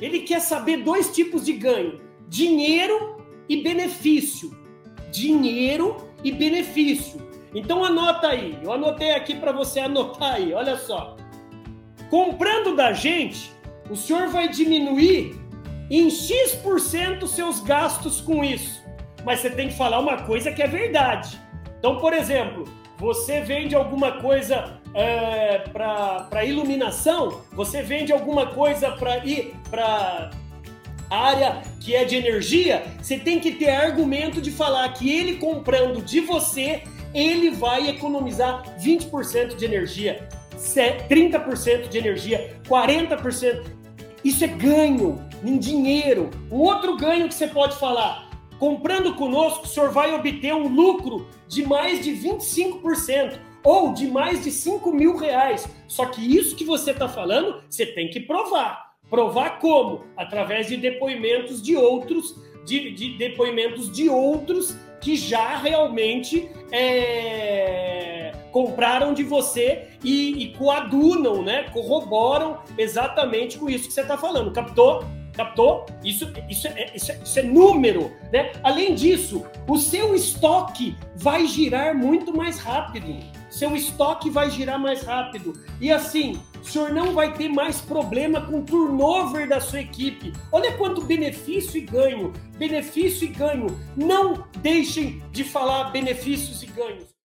Ele quer saber dois tipos de ganho: dinheiro e benefício. Dinheiro e benefício. Então anota aí. Eu anotei aqui para você anotar aí. Olha só. Comprando da gente, o senhor vai diminuir em X% seus gastos com isso. Mas você tem que falar uma coisa que é verdade. Então, por exemplo, você vende alguma coisa é, para iluminação, você vende alguma coisa para ir para área que é de energia, você tem que ter argumento de falar que ele comprando de você, ele vai economizar 20% de energia, 30% de energia, 40%. Isso é ganho em dinheiro. Um outro ganho que você pode falar, comprando conosco, o senhor vai obter um lucro de mais de 25% ou de mais de 5 mil reais. Só que isso que você está falando, você tem que provar. Provar como? Através de depoimentos de outros, de, de depoimentos de outros que já realmente é, compraram de você e, e coadunam, né? Corroboram exatamente com isso que você está falando. Captou? Captou? Isso, isso, é, isso, é, isso é número, né? Além disso, o seu estoque vai girar muito mais rápido. Seu estoque vai girar mais rápido. E assim, o senhor não vai ter mais problema com o turnover da sua equipe. Olha quanto benefício e ganho. Benefício e ganho. Não deixem de falar benefícios e ganhos.